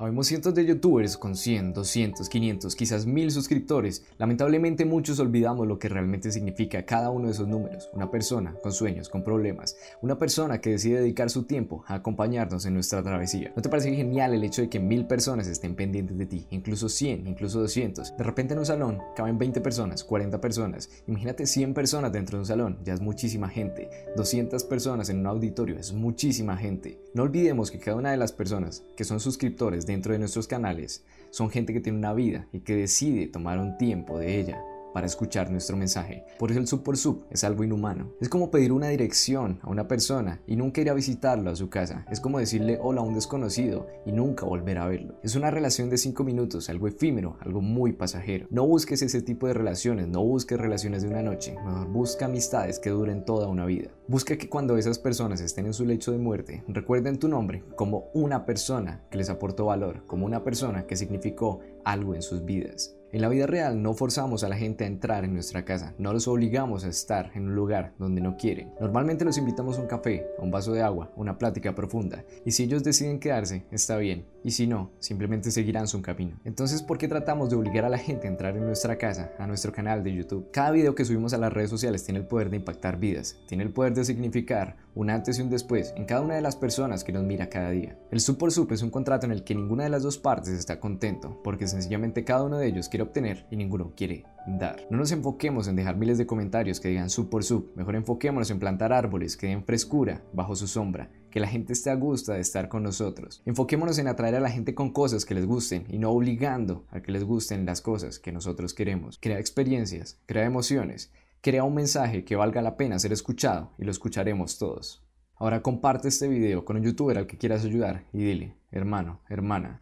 Habemos cientos de youtubers con 100, 200, 500, quizás 1000 suscriptores. Lamentablemente muchos olvidamos lo que realmente significa cada uno de esos números. Una persona con sueños, con problemas. Una persona que decide dedicar su tiempo a acompañarnos en nuestra travesía. ¿No te parece genial el hecho de que 1000 personas estén pendientes de ti? Incluso 100, incluso 200. De repente en un salón caben 20 personas, 40 personas. Imagínate 100 personas dentro de un salón. Ya es muchísima gente. 200 personas en un auditorio es muchísima gente. No olvidemos que cada una de las personas que son suscriptores dentro de nuestros canales son gente que tiene una vida y que decide tomar un tiempo de ella para escuchar nuestro mensaje. Por eso el sub por sub es algo inhumano. Es como pedir una dirección a una persona y nunca ir a visitarlo a su casa. Es como decirle hola a un desconocido y nunca volver a verlo. Es una relación de 5 minutos, algo efímero, algo muy pasajero. No busques ese tipo de relaciones, no busques relaciones de una noche. Mejor busca amistades que duren toda una vida. Busca que cuando esas personas estén en su lecho de muerte, recuerden tu nombre como una persona que les aportó valor, como una persona que significó algo en sus vidas. En la vida real no forzamos a la gente a entrar en nuestra casa, no los obligamos a estar en un lugar donde no quieren. Normalmente los invitamos a un café, a un vaso de agua, a una plática profunda, y si ellos deciden quedarse, está bien, y si no, simplemente seguirán su camino. Entonces, ¿por qué tratamos de obligar a la gente a entrar en nuestra casa, a nuestro canal de YouTube? Cada video que subimos a las redes sociales tiene el poder de impactar vidas, tiene el poder de significar un antes y un después en cada una de las personas que nos mira cada día. El sub por sub es un contrato en el que ninguna de las dos partes está contento, porque sencillamente cada uno de ellos quiere obtener y ninguno quiere dar. No nos enfoquemos en dejar miles de comentarios que digan sub por sub, mejor enfoquémonos en plantar árboles que den frescura bajo su sombra, que la gente esté a gusto de estar con nosotros. Enfoquémonos en atraer a la gente con cosas que les gusten y no obligando a que les gusten las cosas que nosotros queremos. Crea experiencias, crea emociones, crea un mensaje que valga la pena ser escuchado y lo escucharemos todos. Ahora comparte este video con un youtuber al que quieras ayudar y dile, hermano, hermana,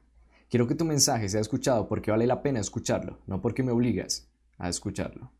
quiero que tu mensaje sea escuchado porque vale la pena escucharlo, no porque me obligas a escucharlo.